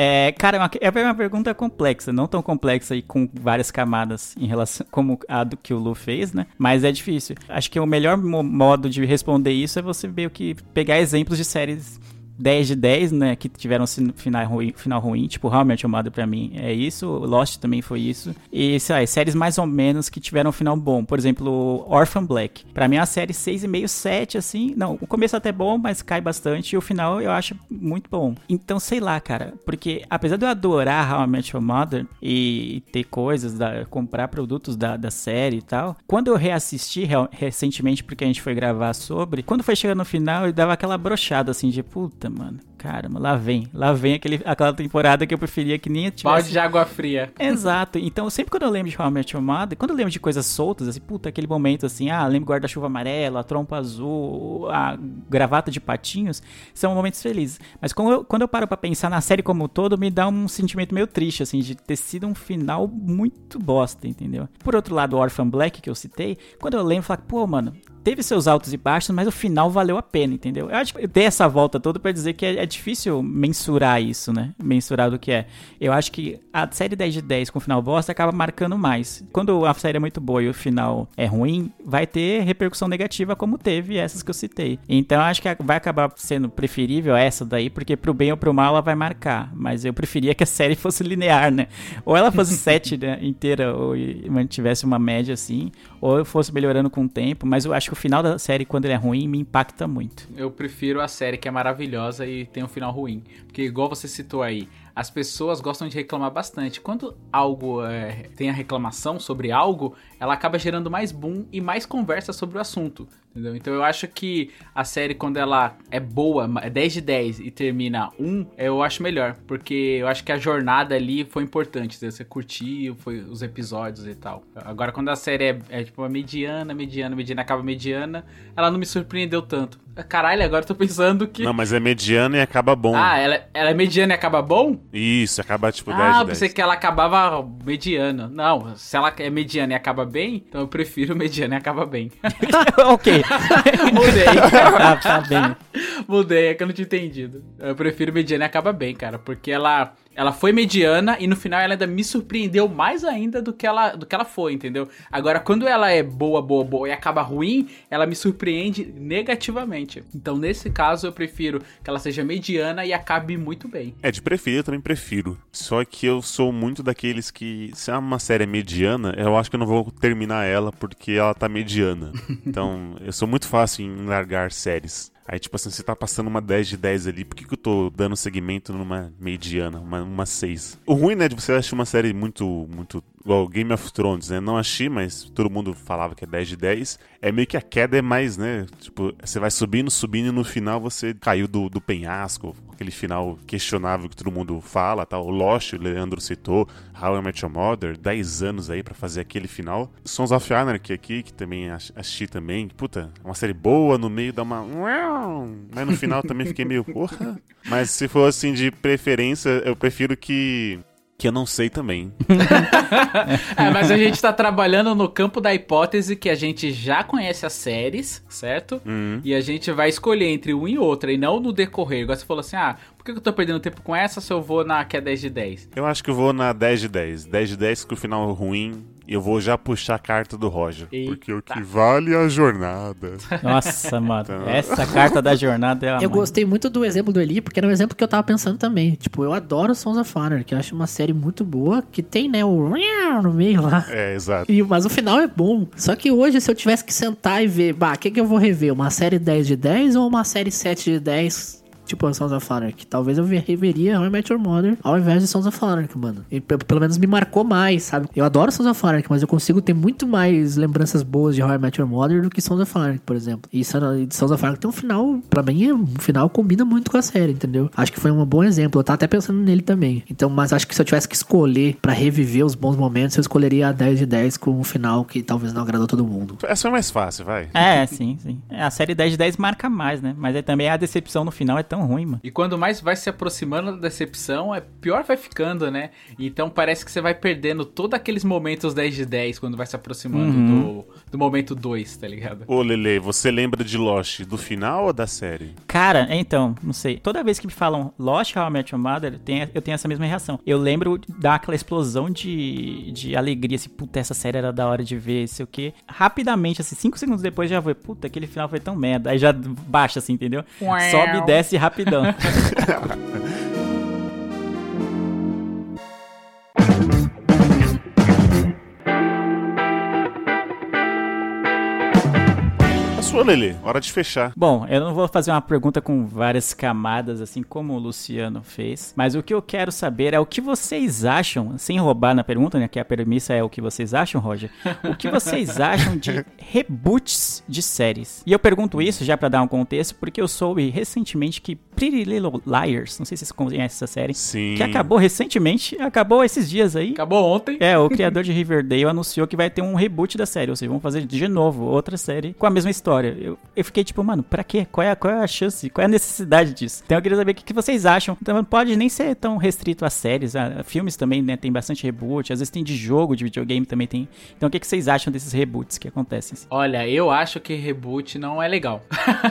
[SPEAKER 2] É, cara, é uma, é uma pergunta complexa, não tão complexa e com várias camadas em relação como a do que o Lu fez, né? Mas é difícil. Acho que o melhor mo- modo de responder isso é você meio que pegar exemplos de séries 10 de 10, né, que tiveram final ruim, final ruim, tipo Met Your Mother pra mim é isso, Lost também foi isso, e sei lá, séries mais ou menos que tiveram um final bom, por exemplo, Orphan Black, pra mim é uma série 6,5, 7, assim, não, o começo até é bom, mas cai bastante, e o final eu acho muito bom. Então, sei lá, cara, porque apesar de eu adorar Met Your Mother e ter coisas, da, comprar produtos da, da série e tal, quando eu reassisti recentemente, porque a gente foi gravar sobre, quando foi chegando no final, eu dava aquela brochada assim de puta, mano. caramba, lá vem. Lá vem aquele, aquela temporada que eu preferia que nem tivesse...
[SPEAKER 4] Balde de água fria.
[SPEAKER 2] Exato. Então, sempre quando eu lembro de How I Met Your Mother, quando eu lembro de coisas soltas, assim, puta, aquele momento assim, ah, lembro guarda-chuva amarelo, a trompa azul, a gravata de patinhos, são momentos felizes. Mas quando eu, quando eu paro pra pensar na série como um todo, me dá um sentimento meio triste, assim, de ter sido um final muito bosta, entendeu? Por outro lado, o Orphan Black, que eu citei, quando eu lembro, eu falo, pô, mano, teve seus altos e baixos, mas o final valeu a pena, entendeu? Eu acho que eu dei essa volta toda pra dizer que é, é difícil mensurar isso, né? Mensurar do que é. Eu acho que a série 10 de 10 com o final bosta acaba marcando mais. Quando a série é muito boa e o final é ruim, vai ter repercussão negativa como teve essas que eu citei. Então eu acho que vai acabar sendo preferível essa daí, porque pro bem ou pro mal ela vai marcar. Mas eu preferia que a série fosse linear, né? Ou ela fosse 7 né, inteira, ou mantivesse uma média assim, ou eu fosse melhorando com o tempo, mas eu acho que o final da série, quando ele é ruim, me impacta muito.
[SPEAKER 4] Eu prefiro a série que é maravilhosa e tem um final ruim. Porque, igual você citou aí, as pessoas gostam de reclamar bastante. Quando algo é, tem a reclamação sobre algo, ela acaba gerando mais boom e mais conversa sobre o assunto. Entendeu? Então eu acho que a série, quando ela é boa, é 10 de 10 e termina 1, eu acho melhor. Porque eu acho que a jornada ali foi importante. entendeu? Você curtiu foi os episódios e tal. Agora, quando a série é, é tipo uma mediana, mediana, mediana, acaba mediana, ela não me surpreendeu tanto. Caralho, agora eu tô pensando que.
[SPEAKER 1] Não, mas é mediana e acaba bom.
[SPEAKER 4] Ah, ela, ela é mediana e acaba bom?
[SPEAKER 1] Isso, acaba tipo 10
[SPEAKER 4] Ah,
[SPEAKER 1] de
[SPEAKER 4] eu
[SPEAKER 1] 10.
[SPEAKER 4] pensei que ela acabava mediana. Não, se ela é mediana e acaba bem, então eu prefiro mediana e acaba bem.
[SPEAKER 2] ok.
[SPEAKER 4] Mudei.
[SPEAKER 2] tá, tá bem.
[SPEAKER 4] Mudei, é que eu não tinha entendido. Eu prefiro mediana e acaba bem, cara, porque ela ela foi mediana e no final ela ainda me surpreendeu mais ainda do que ela do que ela foi, entendeu? Agora quando ela é boa, boa, boa e acaba ruim, ela me surpreende negativamente. Então nesse caso eu prefiro que ela seja mediana e acabe muito bem.
[SPEAKER 1] É, de preferir eu também prefiro. Só que eu sou muito daqueles que, se é uma série mediana, eu acho que eu não vou terminar ela porque ela tá mediana. Então, eu sou muito fácil em largar séries. Aí, tipo assim, você tá passando uma 10 de 10 ali, por que, que eu tô dando segmento numa mediana, uma, uma 6? O ruim, né, de você achar uma série muito, muito igual Game of Thrones, né? Não achei, mas todo mundo falava que é 10 de 10. É meio que a queda é mais, né? Tipo, você vai subindo, subindo e no final você caiu do, do penhasco. Aquele final questionável que todo mundo fala, tal. O Lost, o Leandro citou. How I Met Your Mother, 10 anos aí pra fazer aquele final. Sons of Anarchy aqui, que também ach- assisti também. Puta, uma série boa, no meio dá uma... Mas no final também fiquei meio, porra. Mas se for assim de preferência, eu prefiro que... Que eu não sei também.
[SPEAKER 4] É, mas a gente tá trabalhando no campo da hipótese que a gente já conhece as séries, certo? E a gente vai escolher entre um e outra, e não no decorrer. Igual você falou assim, ah, que eu tô perdendo tempo com essa se eu vou na que é 10 de 10?
[SPEAKER 1] Eu acho que eu vou na 10 de 10. 10 de 10 com o final ruim. Eu vou já puxar a carta do Roger.
[SPEAKER 4] Eita.
[SPEAKER 1] Porque o que vale é a jornada.
[SPEAKER 2] Nossa, mano. Essa carta da jornada é a
[SPEAKER 3] Eu
[SPEAKER 2] mãe.
[SPEAKER 3] gostei muito do exemplo do Eli, porque era um exemplo que eu tava pensando também. Tipo, eu adoro Sons of Honor, que eu acho uma série muito boa, que tem, né, o no meio lá.
[SPEAKER 1] É, exato.
[SPEAKER 3] E- mas o final é bom. Só que hoje, se eu tivesse que sentar e ver, bah, o que, que eu vou rever? Uma série 10 de 10 ou uma série 7 de 10? Tipo a Sons of Anarchy. Talvez eu ve- reveria How I Met Your Mother ao invés de Sons of Anarchy, mano. E pe- pelo menos me marcou mais, sabe? Eu adoro Sons of Anarchy, mas eu consigo ter muito mais lembranças boas de How I Met Your Mother do que Sons of Anarchy, por exemplo. E Son- Sons of Anarchy tem um final, pra mim, é- um final combina muito com a série, entendeu? Acho que foi um bom exemplo. Eu tava até pensando nele também. Então, mas acho que se eu tivesse que escolher pra reviver os bons momentos, eu escolheria a 10 de 10 com um final que talvez não agradou todo mundo.
[SPEAKER 1] Essa é mais fácil, vai.
[SPEAKER 2] É, sim, sim. É, A série 10 de 10 marca mais, né? Mas aí também a decepção no final é tão ruim, mano.
[SPEAKER 4] E quando mais vai se aproximando da decepção, é pior vai ficando, né? Então parece que você vai perdendo todos aqueles momentos 10 de 10 quando vai se aproximando do, do momento 2, tá ligado?
[SPEAKER 1] Ô, Lele, você lembra de Lost do final ou da série?
[SPEAKER 2] Cara, então, não sei. Toda vez que me falam Lost How I Met Your Mother, tem- eu tenho essa mesma reação. Eu lembro daquela explosão de, de alegria, assim, puta, essa série era da hora de ver, sei o quê. Rapidamente, assim, cinco segundos depois já foi, puta, aquele final foi tão merda. Aí já baixa, assim, entendeu? Sobe e desce rapidão.
[SPEAKER 1] sua Fechou, Lele. Hora de fechar.
[SPEAKER 2] Bom, eu não vou fazer uma pergunta com várias camadas, assim como o Luciano fez, mas o que eu quero saber é o que vocês acham, sem roubar na pergunta, né, que a premissa é o que vocês acham, Roger, o que vocês acham de reboots de séries? E eu pergunto isso já pra dar um contexto, porque eu soube recentemente que Pretty Little Liars, não sei se vocês conhecem essa série,
[SPEAKER 1] Sim.
[SPEAKER 2] que acabou recentemente, acabou esses dias aí.
[SPEAKER 4] Acabou ontem.
[SPEAKER 2] É, o criador de Riverdale anunciou que vai ter um reboot da série, ou seja, vão fazer de novo outra série com a mesma história. Eu, eu fiquei tipo, mano, pra quê? Qual é, qual é a chance? Qual é a necessidade disso? Então eu queria saber o que, que vocês acham. Então pode nem ser tão restrito a séries, a, a filmes também, né? Tem bastante reboot, às vezes tem de jogo, de videogame também tem. Então o que, que vocês acham desses reboots que acontecem? assim?
[SPEAKER 4] Olha, eu acho que reboot não é legal.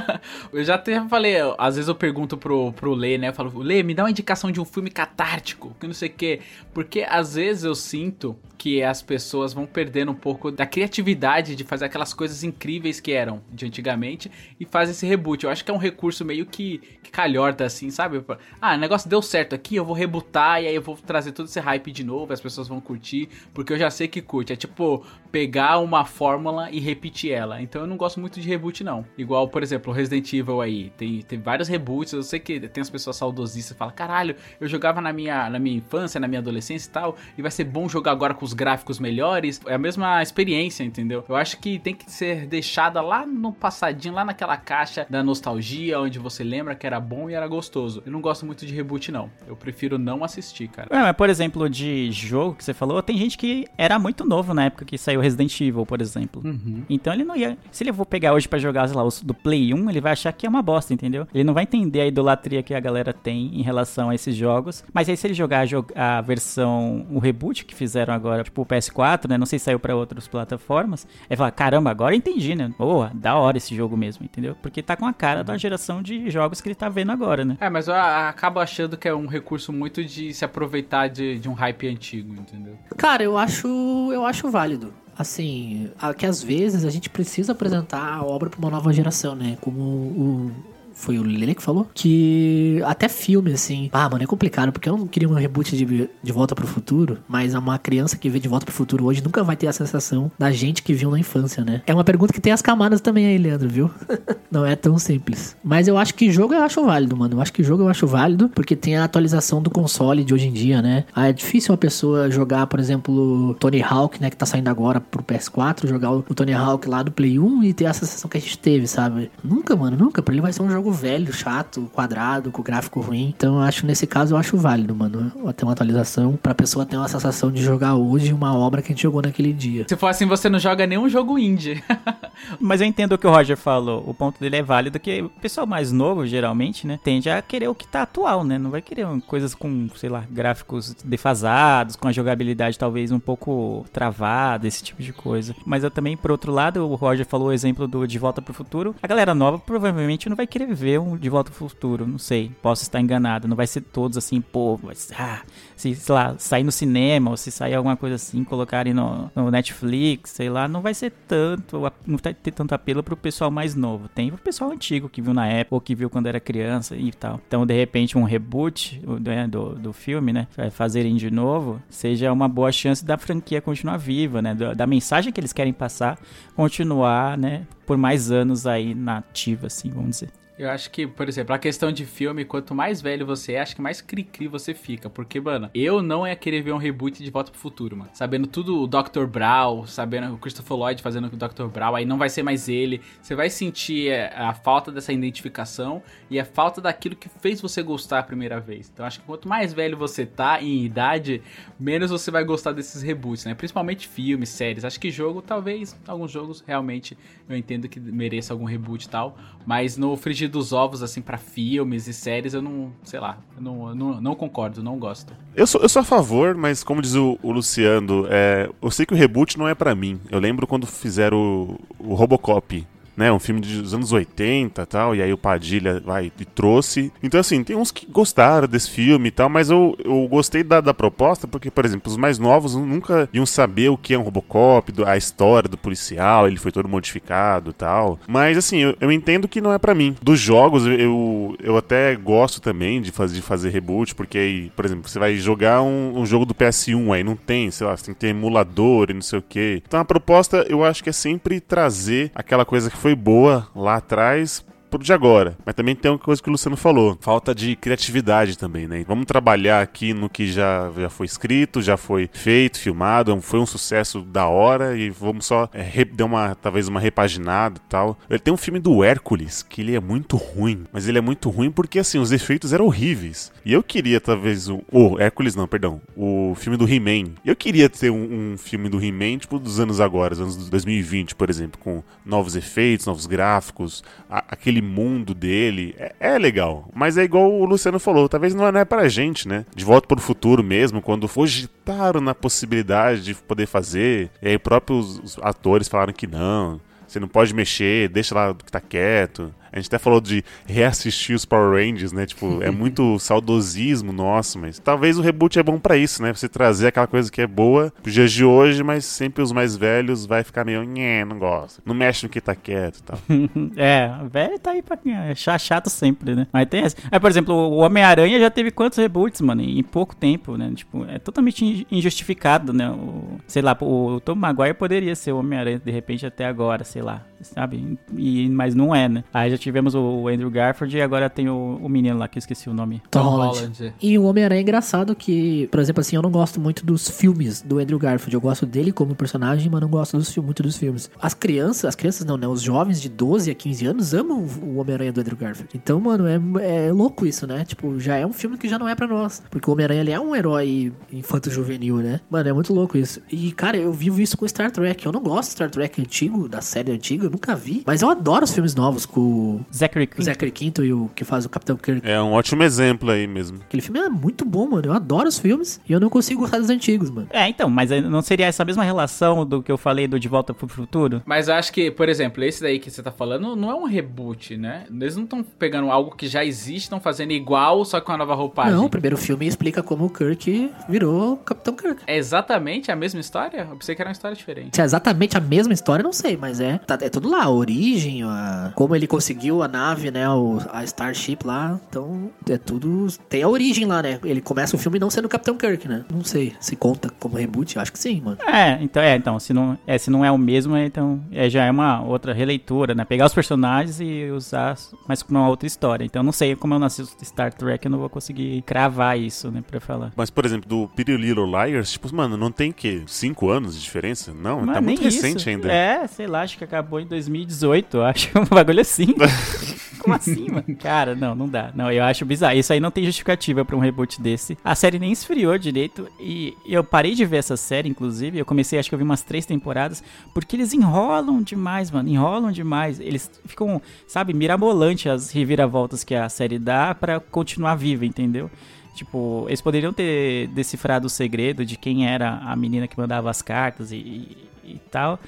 [SPEAKER 4] eu já até falei, às vezes eu pergunto pro, pro Lê, né? Eu falo, Lê, me dá uma indicação de um filme catártico, que não sei o quê. Porque às vezes eu sinto que as pessoas vão perdendo um pouco da criatividade de fazer aquelas coisas incríveis que eram de antigamente e fazem esse reboot. Eu acho que é um recurso meio que, que calhorta, assim, sabe? Ah, o negócio deu certo aqui, eu vou rebootar e aí eu vou trazer todo esse hype de novo, as pessoas vão curtir, porque eu já sei que curte. É tipo pegar uma fórmula e repetir ela. Então eu não gosto muito de reboot, não. Igual, por exemplo, o Resident Evil aí. Tem, tem vários reboots. Eu sei que tem as pessoas saudosistas que falam: caralho, eu jogava na minha, na minha infância, na minha adolescência e tal, e vai ser bom jogar agora com os gráficos melhores. É a mesma experiência, entendeu? Eu acho que tem que ser deixada lá no passadinho, lá naquela caixa da nostalgia, onde você lembra que era bom e era gostoso. Eu não gosto muito de reboot, não. Eu prefiro não assistir, cara.
[SPEAKER 2] É, mas por exemplo, de jogo que você falou, tem gente que era muito novo na época que saiu Resident Evil, por exemplo.
[SPEAKER 4] Uhum.
[SPEAKER 2] Então ele não ia. Se ele for pegar hoje pra jogar, sei lá, os do Play 1, ele vai achar que é uma bosta, entendeu? Ele não vai entender a idolatria que a galera tem em relação a esses jogos. Mas aí se ele jogar a, a versão, o reboot que fizeram agora, tipo o PS4, né? Não sei se saiu pra outras plataformas. Aí fala, caramba, agora eu entendi, né? Boa, da hora esse jogo mesmo, entendeu? Porque tá com a cara da geração de jogos que ele tá vendo agora, né?
[SPEAKER 4] É, mas eu a- acabo achando que é um recurso muito de se aproveitar de, de um hype antigo, entendeu?
[SPEAKER 3] Cara, eu acho, eu acho válido. Assim, que às vezes a gente precisa apresentar a obra pra uma nova geração, né? Como o. Foi o Lele que falou? Que até filme, assim. Ah, mano, é complicado, porque eu não queria um reboot de, de Volta pro Futuro, mas uma criança que vê de Volta pro Futuro hoje nunca vai ter a sensação da gente que viu na infância, né? É uma pergunta que tem as camadas também aí, Leandro, viu? não é tão simples. Mas eu acho que jogo eu acho válido, mano. Eu acho que jogo eu acho válido, porque tem a atualização do console de hoje em dia, né? Ah, é difícil uma pessoa jogar, por exemplo, Tony Hawk, né, que tá saindo agora pro PS4, jogar o Tony Hawk lá do Play 1 e ter a sensação que a gente teve, sabe? Nunca, mano, nunca. Pra ele vai ser um jogo velho, chato, quadrado, com gráfico ruim. Então eu acho, nesse caso, eu acho válido, mano. Ter uma atualização pra pessoa ter uma sensação de jogar hoje uma obra que a gente jogou naquele dia.
[SPEAKER 4] Se for assim, você não joga nenhum jogo indie.
[SPEAKER 2] Mas eu entendo o que o Roger falou. O ponto dele é válido, que o pessoal mais novo, geralmente, né, tende a querer o que tá atual, né? Não vai querer coisas com, sei lá, gráficos defasados, com a jogabilidade talvez um pouco travada, esse tipo de coisa. Mas eu também, por outro lado, o Roger falou o exemplo do De Volta pro Futuro. A galera nova provavelmente não vai querer ver um De Volta pro Futuro, não sei. Posso estar enganado. Não vai ser todos assim, pô, mas, ah, se, sei lá, sair no cinema ou se sair alguma coisa assim, colocarem no, no Netflix, sei lá, não vai ser tanto, não vai ter tanto apelo pro pessoal mais novo. Tem pro pessoal antigo que viu na época ou que viu quando era criança e tal. Então, de repente, um reboot né, do, do filme, né, fazerem de novo, seja uma boa chance da franquia continuar viva, né, da, da mensagem que eles querem passar, continuar, né, por mais anos aí na ativa, assim, vamos dizer.
[SPEAKER 4] Eu acho que, por exemplo, a questão de filme, quanto mais velho você é, acho que mais cri-cri você fica. Porque, mano, eu não ia querer ver um reboot de Volta pro Futuro, mano. Sabendo tudo o Dr. Brown, sabendo o Christopher Lloyd fazendo o Dr. Brown, aí não vai ser mais ele. Você vai sentir é, a falta dessa identificação e a falta daquilo que fez você gostar a primeira vez. Então, acho que quanto mais velho você tá em idade, menos você vai gostar desses reboots, né? Principalmente filmes, séries. Acho que jogo, talvez, alguns jogos realmente eu entendo que mereça algum reboot e tal. Mas no frigir dos ovos, assim, pra filmes e séries, eu não, sei lá, eu não, eu não, não concordo, não gosto.
[SPEAKER 1] Eu sou, eu sou a favor, mas como diz o, o Luciano, é, eu sei que o reboot não é pra mim. Eu lembro quando fizeram o, o Robocop. Né, um filme dos anos 80 e tal, e aí o Padilha vai e trouxe. Então, assim, tem uns que gostaram desse filme e tal, mas eu, eu gostei da, da proposta, porque, por exemplo, os mais novos nunca iam saber o que é um Robocop, a história do policial, ele foi todo modificado e tal. Mas, assim, eu, eu entendo que não é pra mim. Dos jogos, eu, eu até gosto também de fazer, de fazer reboot, porque aí, por exemplo, você vai jogar um, um jogo do PS1, aí não tem, sei lá, você tem que ter emulador e não sei o quê. Então a proposta eu acho que é sempre trazer aquela coisa que foi foi boa lá atrás pro de agora. Mas também tem uma coisa que o Luciano falou: falta de criatividade também, né? Vamos trabalhar aqui no que já, já foi escrito, já foi feito, filmado, foi um sucesso da hora e vamos só é, dar uma, talvez uma repaginada e tal. Ele tem um filme do Hércules que ele é muito ruim, mas ele é muito ruim porque assim, os efeitos eram horríveis. E eu queria talvez o. Oh, Hércules não, perdão. O filme do He-Man. Eu queria ter um, um filme do He-Man, tipo, dos anos agora, os anos de 2020, por exemplo, com novos efeitos, novos gráficos, a- aquele mundo dele. É, é legal. Mas é igual o Luciano falou, talvez não é, não é pra gente, né? De volta pro futuro mesmo, quando cogitaram na possibilidade de poder fazer, e aí próprios os atores falaram que não. Você não pode mexer, deixa lá que tá quieto. A gente até falou de reassistir os Power Rangers, né? Tipo, é muito saudosismo nosso, mas talvez o reboot é bom pra isso, né? Você trazer aquela coisa que é boa pros dias de hoje, mas sempre os mais velhos vai ficar meio, nhé, não gosta. Não mexe no que tá quieto e tal.
[SPEAKER 2] É, velho tá aí pra achar chato sempre, né? Mas tem essa. É, por exemplo, o Homem-Aranha já teve quantos reboots, mano? Em pouco tempo, né? Tipo, é totalmente in- injustificado, né? O, sei lá, o Tom Maguire poderia ser o Homem-Aranha de repente até agora, sei lá, sabe? E, mas não é, né? Aí já tivemos o Andrew Garfield e agora tem o, o menino lá que eu esqueci o nome.
[SPEAKER 3] Tom,
[SPEAKER 4] Tom
[SPEAKER 3] Holland.
[SPEAKER 4] Holland.
[SPEAKER 3] E o Homem-Aranha é engraçado que, por exemplo, assim, eu não gosto muito dos filmes do Andrew Garfield. Eu gosto dele como personagem, mas não gosto dos, muito dos filmes. As crianças, as crianças não, né? Os jovens de 12 a 15 anos amam o Homem-Aranha do Andrew Garfield. Então, mano, é, é louco isso, né? Tipo, já é um filme que já não é pra nós. Porque o Homem-Aranha, ele é um herói infanto-juvenil, né? Mano, é muito louco isso. E, cara, eu vivo isso com Star Trek. Eu não gosto de Star Trek antigo, da série antiga, eu nunca vi. Mas eu adoro os filmes novos com o
[SPEAKER 2] Zachary Quinto.
[SPEAKER 3] Zachary Quinto e o que faz o Capitão Kirk.
[SPEAKER 1] É um ótimo exemplo aí mesmo.
[SPEAKER 3] Aquele filme é muito bom, mano. Eu adoro os filmes e eu não consigo gostar dos antigos, mano.
[SPEAKER 2] É, então, mas não seria essa mesma relação do que eu falei do De Volta pro Futuro?
[SPEAKER 4] Mas eu acho que, por exemplo, esse daí que você tá falando não é um reboot, né? Eles não estão pegando algo que já existe, estão fazendo igual, só com uma nova roupagem.
[SPEAKER 3] Não, o primeiro filme explica como o Kirk virou o Capitão Kirk.
[SPEAKER 4] É exatamente a mesma história? Eu pensei que era uma história diferente.
[SPEAKER 3] Se é exatamente a mesma história, não sei, mas é, tá- é tudo lá, a origem, a, como ele conseguiu a nave, né, o- a Starship lá, então é tudo, tem a origem lá, né, ele começa o filme não sendo o Capitão Kirk, né, não sei, se conta como reboot, acho que sim, mano.
[SPEAKER 2] É, então é, então, se não é, se não é o mesmo, é, então é, já é uma outra releitura, né? Pegar os personagens e usar, mas com uma outra história. Então não sei como eu nasci Star Trek, eu não vou conseguir cravar isso, né, pra falar.
[SPEAKER 1] Mas, por exemplo, do Pretty Little Liars, tipo, mano, não tem que cinco anos de diferença? Não,
[SPEAKER 2] Mas
[SPEAKER 1] tá muito recente
[SPEAKER 2] isso.
[SPEAKER 1] ainda.
[SPEAKER 2] É, sei lá, acho que acabou em 2018, eu acho um bagulho assim. Como assim, mano? Cara, não, não dá. Não, eu acho bizarro. Isso aí não tem justificativa pra um reboot desse. A série nem esfriou direito e eu parei de ver essa série, inclusive. Eu comecei, acho que eu vi umas três temporadas, porque eles enrolam demais, mano. Enrolam demais. Eles ficam, sabe, mirabolante as reviravoltas que a série dá pra continuar viva, entendeu? Tipo, eles poderiam ter decifrado o segredo de quem era a menina que mandava as cartas e, e, e tal.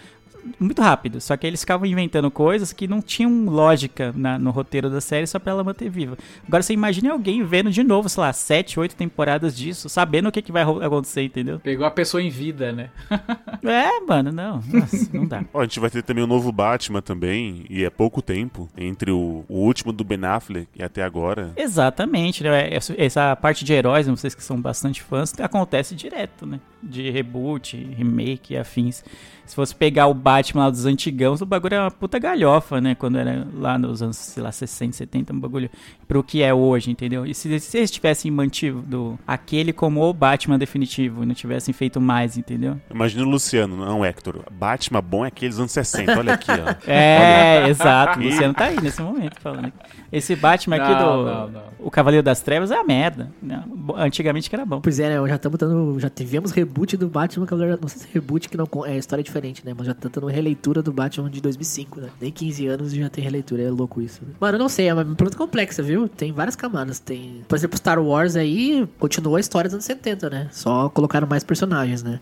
[SPEAKER 2] Muito rápido, só que eles ficavam inventando coisas que não tinham lógica na- no roteiro da série só pra ela manter viva. Agora você imagine alguém vendo de novo, sei lá, sete, oito temporadas disso, sabendo o que, que vai acontecer, entendeu?
[SPEAKER 4] Pegou a pessoa em vida, né?
[SPEAKER 2] É, mano, não. Nossa, não dá.
[SPEAKER 1] Ó, a gente vai ter também o novo Batman também, e é pouco tempo entre o, o último do Ben Affleck e até agora.
[SPEAKER 2] Exatamente, né? Essa, essa parte de heróis, vocês que são bastante fãs, acontece direto, né? De reboot, remake e afins. Se fosse pegar o Batman lá dos antigãos, o bagulho era uma puta galhofa, né? Quando era lá nos anos, sei lá, 60, 70, um bagulho pro que é hoje, entendeu? E se, se eles tivessem mantido aquele como o Batman definitivo e não tivessem feito mais, entendeu?
[SPEAKER 1] Imagina o Luciano, não, Hector. Batman bom é aqueles anos 60, olha aqui, ó.
[SPEAKER 2] É, exato. O Luciano tá aí nesse momento falando. Esse Batman aqui
[SPEAKER 4] Não,
[SPEAKER 2] do.
[SPEAKER 4] não, não.
[SPEAKER 2] O Cavaleiro das Trevas é a merda. Bo- Antigamente que era bom.
[SPEAKER 3] Pois é, né, já estamos dando, já tivemos reboot do Batman, que agora, não sei se reboot que não, é história diferente, né, mas já tá dando releitura do Batman de 2005, né, nem 15 anos e já tem releitura, é louco isso. né? Mano, eu não sei, é uma pergunta complexa, viu, tem várias camadas, tem, por exemplo, Star Wars aí, continuou a história dos anos 70, né, só colocaram mais personagens, né.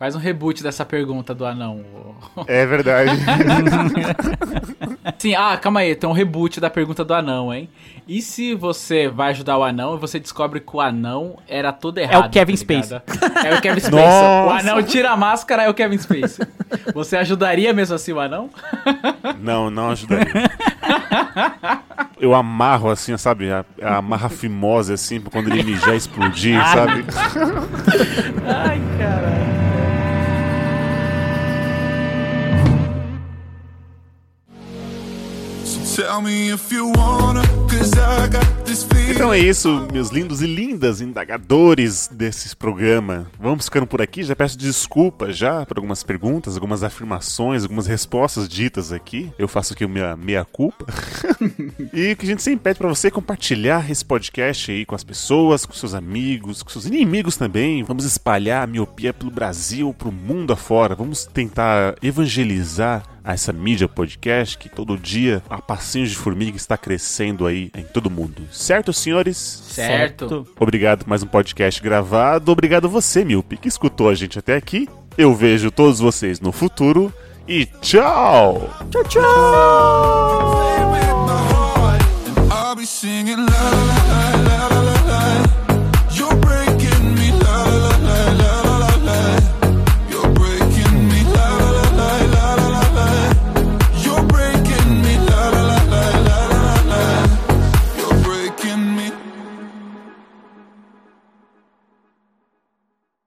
[SPEAKER 4] Faz um reboot dessa pergunta do anão.
[SPEAKER 1] É verdade.
[SPEAKER 4] Sim, ah, calma aí, tem um reboot da pergunta do anão, hein? E se você vai ajudar o anão e você descobre que o anão era todo errado?
[SPEAKER 2] Kevin
[SPEAKER 4] tá?
[SPEAKER 2] Spacey.
[SPEAKER 4] É o Kevin Spacey.
[SPEAKER 1] Nossa.
[SPEAKER 4] O anão tira a máscara, é o Kevin Spacey. Você ajudaria mesmo assim o anão?
[SPEAKER 1] Não, não ajudaria. Eu amarro assim, sabe? A, a amarra fimose assim, pra quando ele mijar explodir, sabe?
[SPEAKER 2] Ai, caralho.
[SPEAKER 1] Então é isso, meus lindos e lindas indagadores desse programa. Vamos ficando por aqui. Já peço desculpa já por algumas perguntas, algumas afirmações, algumas respostas ditas aqui. Eu faço aqui minha meia culpa. e que a gente sempre pede pra você é compartilhar esse podcast aí com as pessoas, com seus amigos, com seus inimigos também. Vamos espalhar a miopia pelo Brasil, pro mundo afora. Vamos tentar evangelizar a essa mídia podcast que todo dia a passinhos de formiga está crescendo aí em todo mundo. Certo, senhores?
[SPEAKER 4] Certo. certo.
[SPEAKER 1] Obrigado por mais um podcast gravado. Obrigado a você, Milpe, que escutou a gente até aqui. Eu vejo todos vocês no futuro e tchau!
[SPEAKER 2] Tchau, tchau!